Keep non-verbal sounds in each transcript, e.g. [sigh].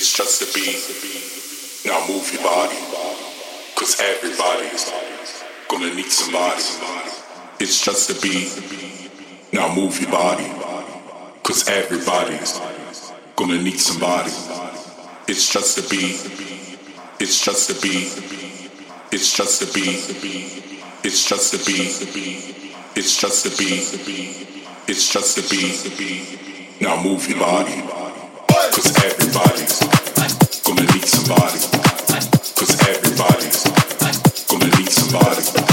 It's just a beat. Now move your body. Cause everybody's gonna need somebody. It's just a beat. Now move your body. Cause everybody's gonna need somebody. It's just a beat. It's just a beat. It's just a beat. It's just a beat. It's just a beat. It's just a beat. Now move your body. Cause everybody's gonna need somebody.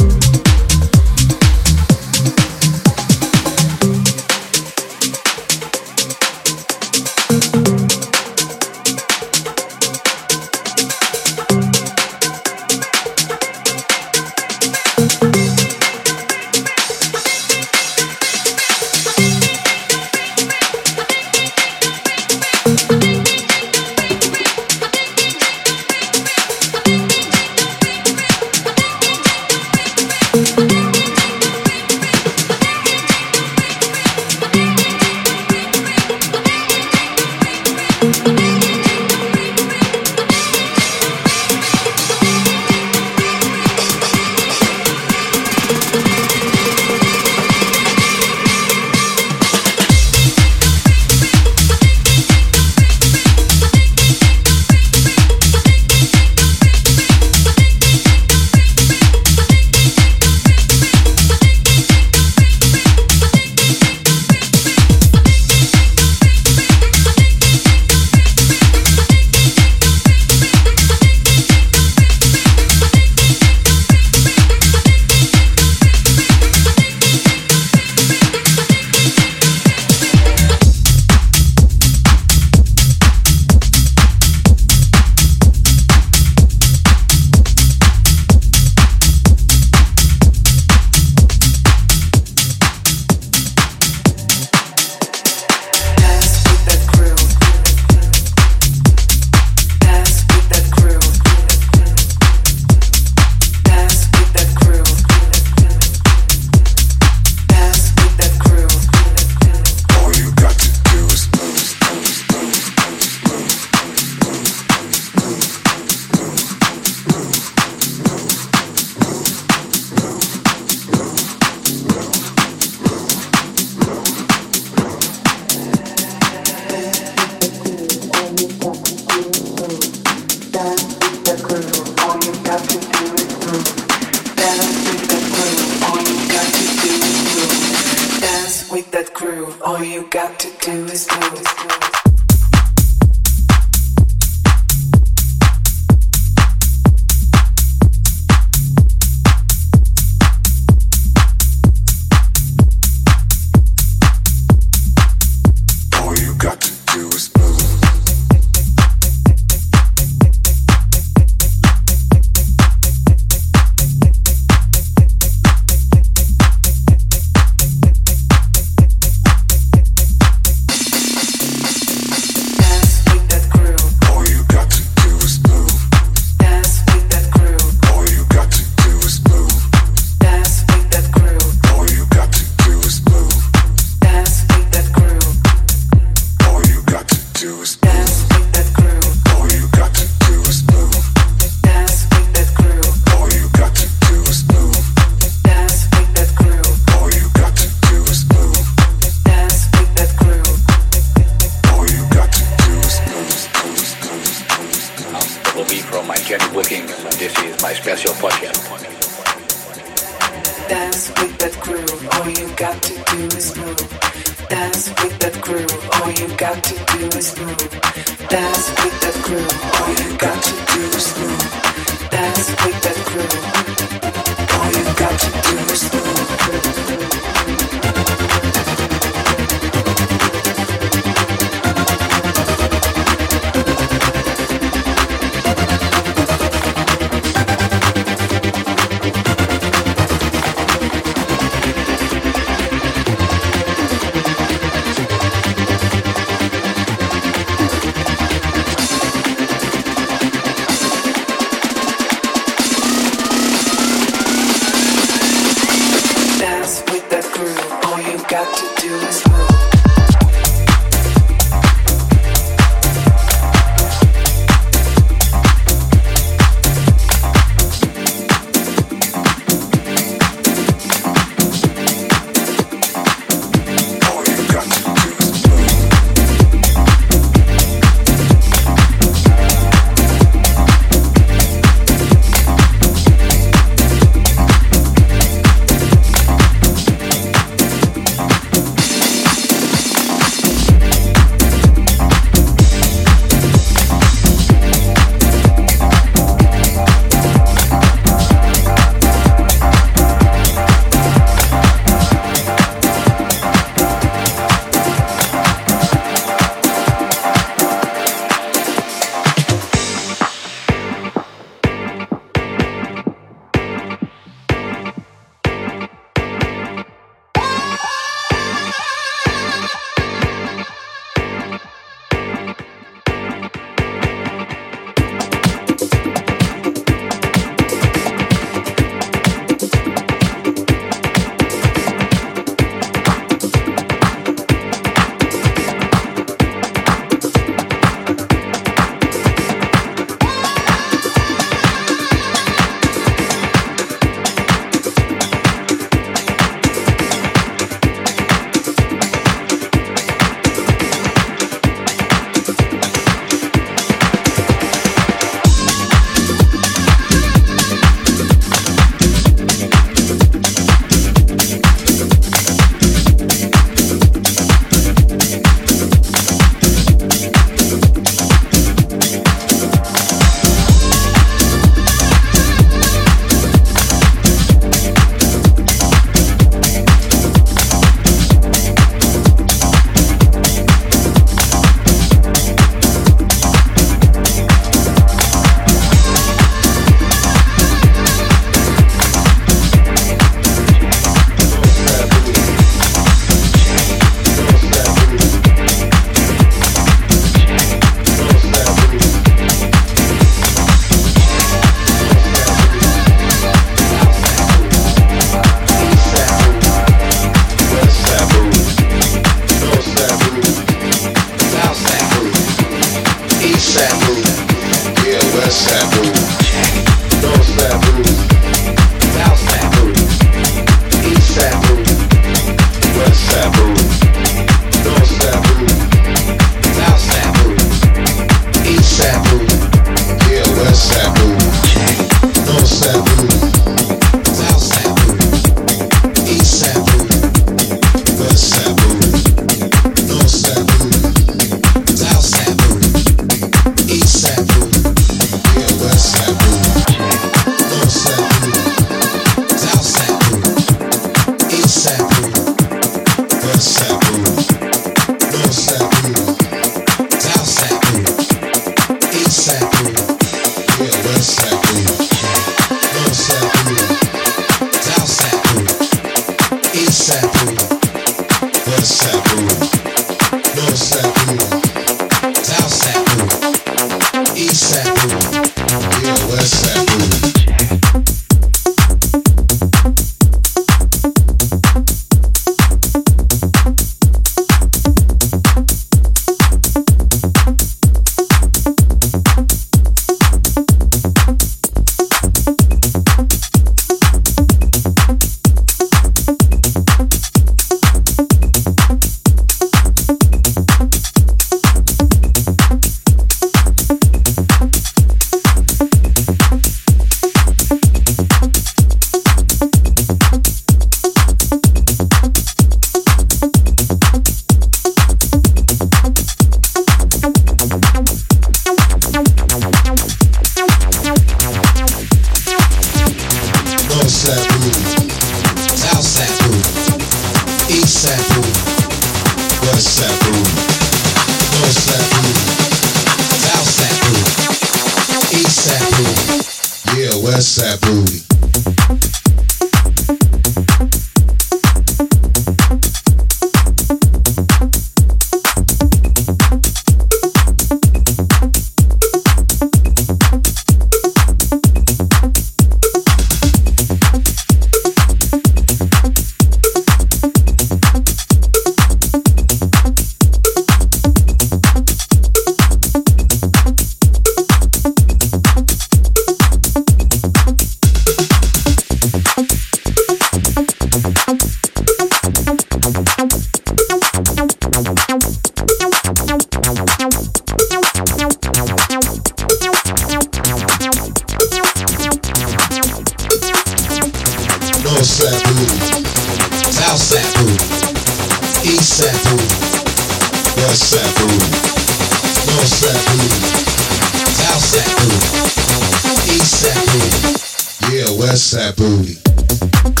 West Side booty.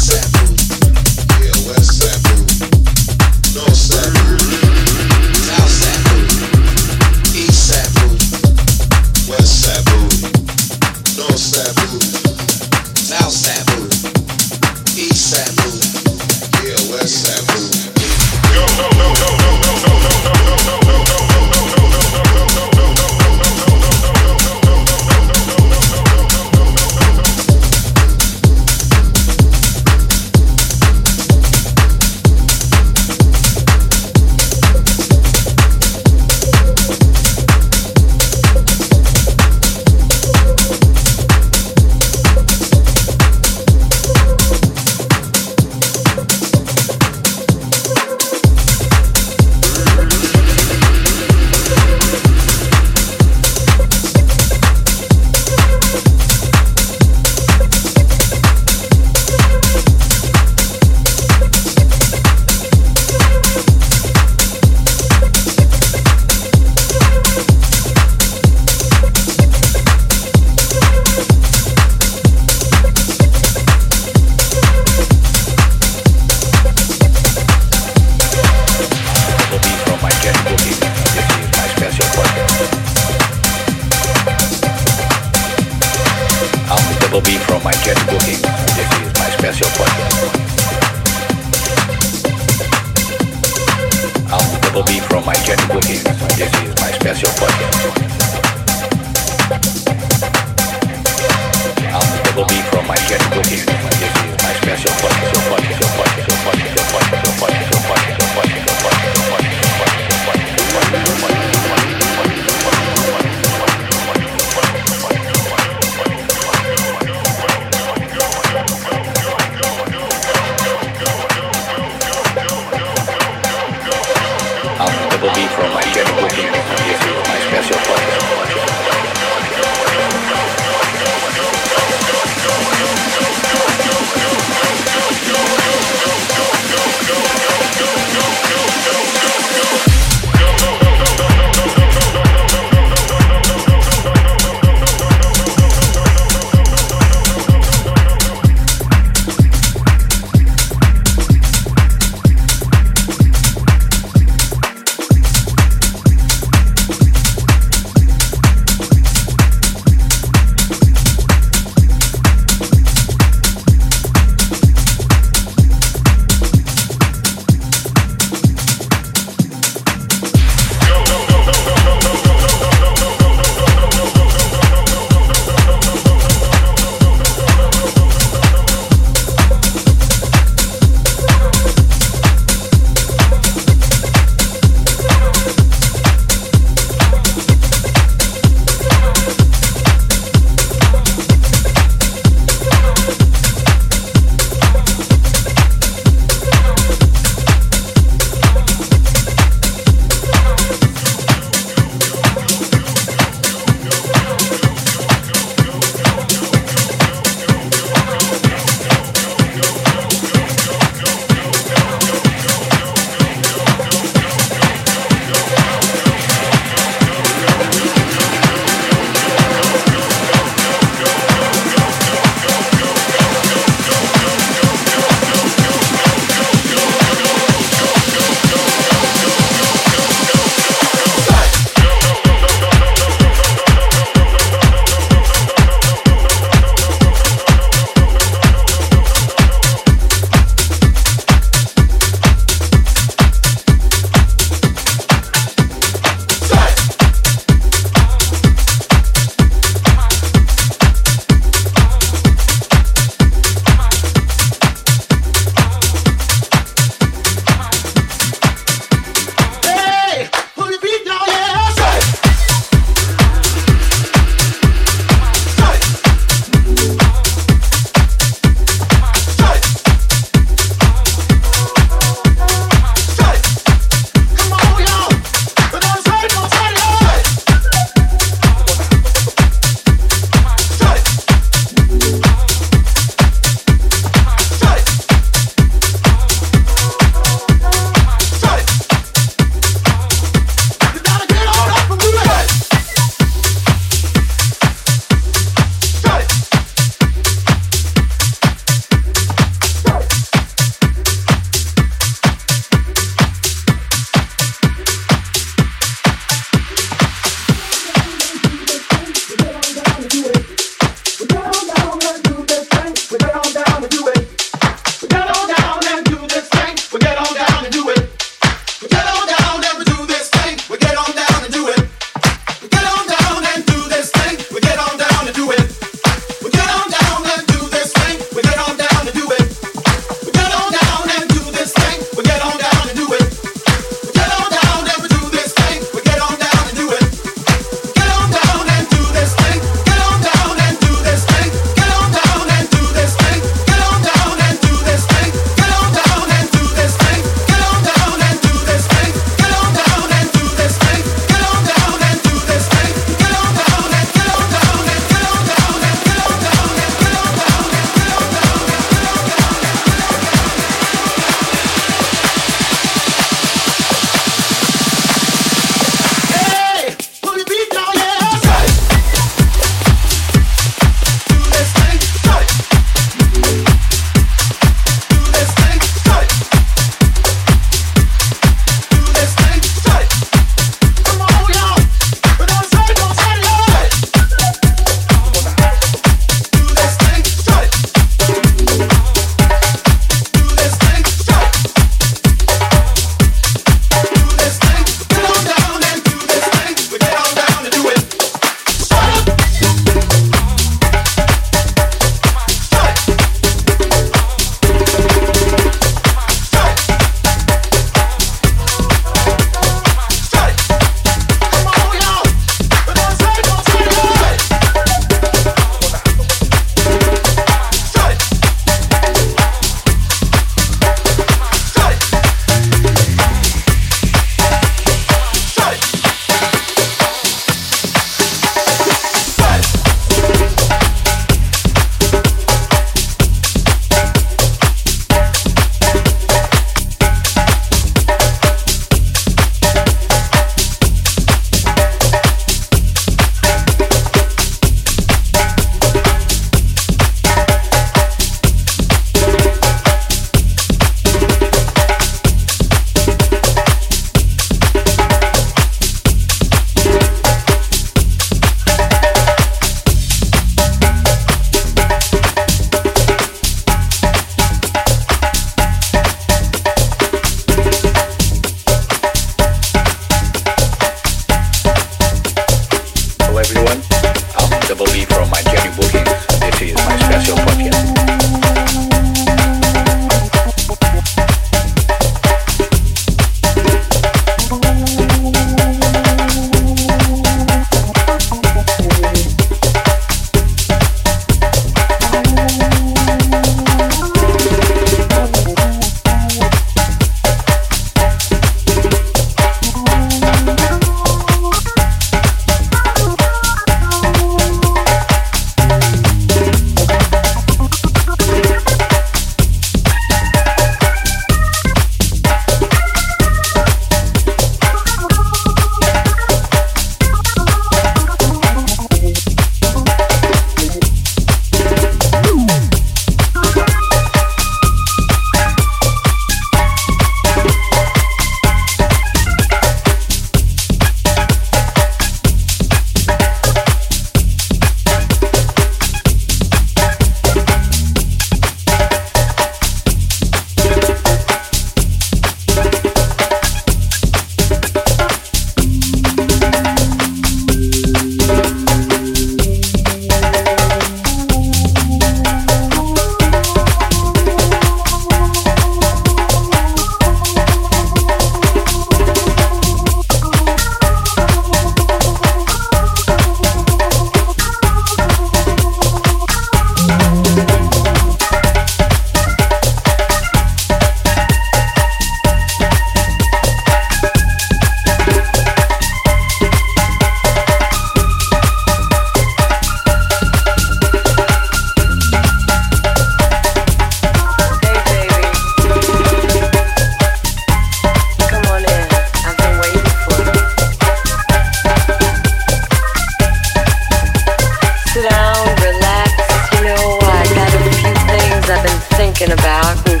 thinking about. And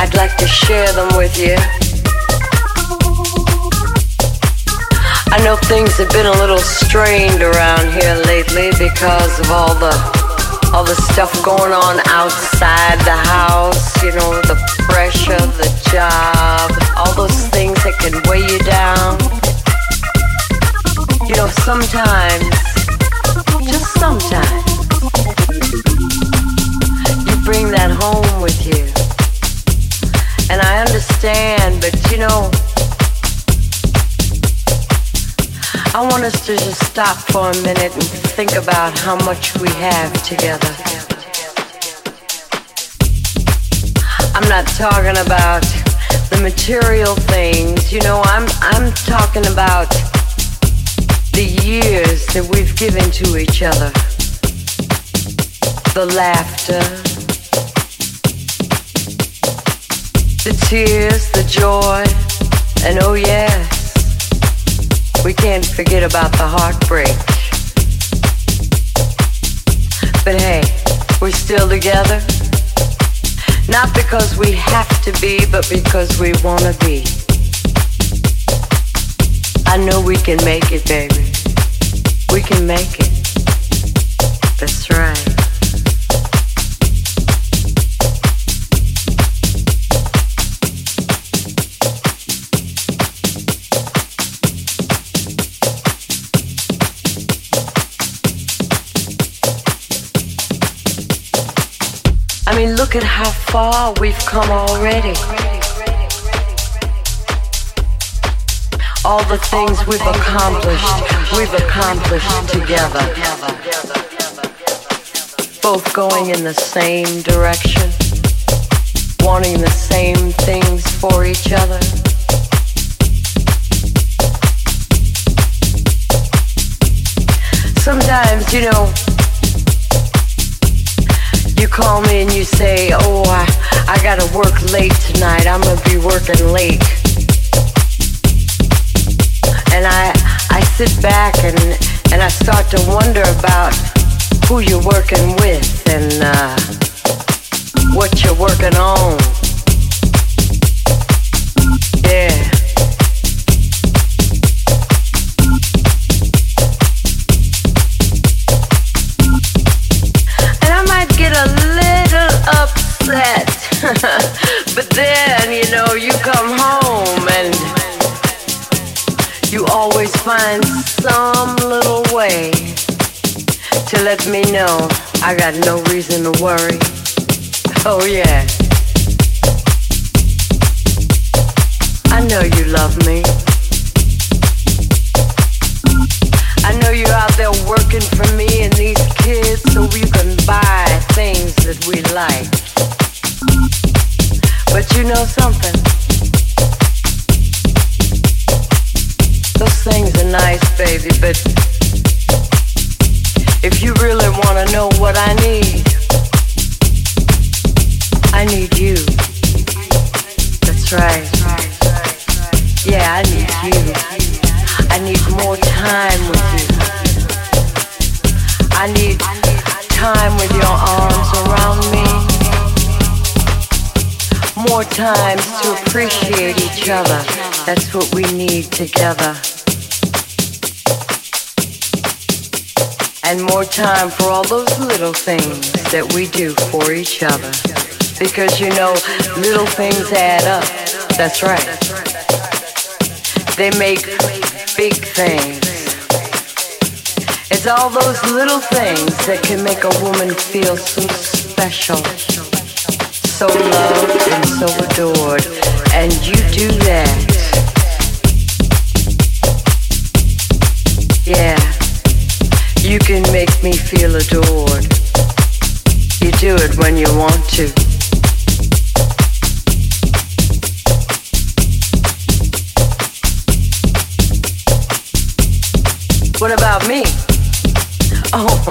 I'd like to share them with you. I know things have been a little strained around here lately because of all the all the stuff going on outside the house, you know, the pressure, the job, all those things that can weigh you down. You know, sometimes, just sometimes bring that home with you. And I understand, but you know, I want us to just stop for a minute and think about how much we have together. I'm not talking about the material things, you know, I'm I'm talking about the years that we've given to each other. The laughter, the tears, the joy, and oh yes, we can't forget about the heartbreak. But hey, we're still together. Not because we have to be, but because we wanna be. I know we can make it, baby. We can make it. That's right. I mean, look at how far we've come already. All the things we've accomplished, we've accomplished together. Both going in the same direction, wanting the same things for each other. Sometimes, you know, call me and you say, "Oh, I, I gotta work late tonight. I'm gonna be working late." And I, I sit back and and I start to wonder about who you're working with and uh, what you're working on. [laughs] but then, you know, you come home and you always find some little way to let me know I got no reason to worry. Oh, yeah. I know you love me. I know you're out there working for me and these kids so you can buy things that we like. But you know something? Those things are nice, baby, but if you really want to know what I need, I need you. That's right. Yeah, I need you. I need more time times to appreciate each other. That's what we need together. And more time for all those little things that we do for each other. Because you know, little things add up. That's right. They make big things. It's all those little things that can make a woman feel so special, so loved and so adored. And you do that. Yeah, you can make me feel adored. You do it when you want to. What about me? Oh,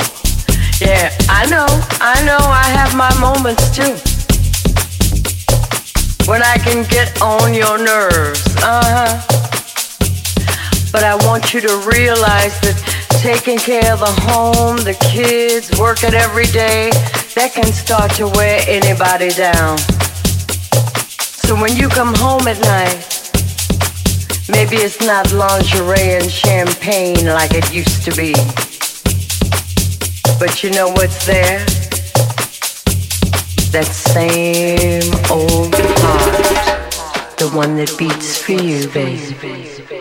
[laughs] yeah, I know, I know, I have my moments too when I can get on your nerves. Uh huh. But I want you to realize that taking care of the home, the kids, working every day, that can start to wear anybody down. So when you come home at night, maybe it's not lingerie and champagne like it used to be. But you know what's there? that same old heart, the one that beats for you, baby.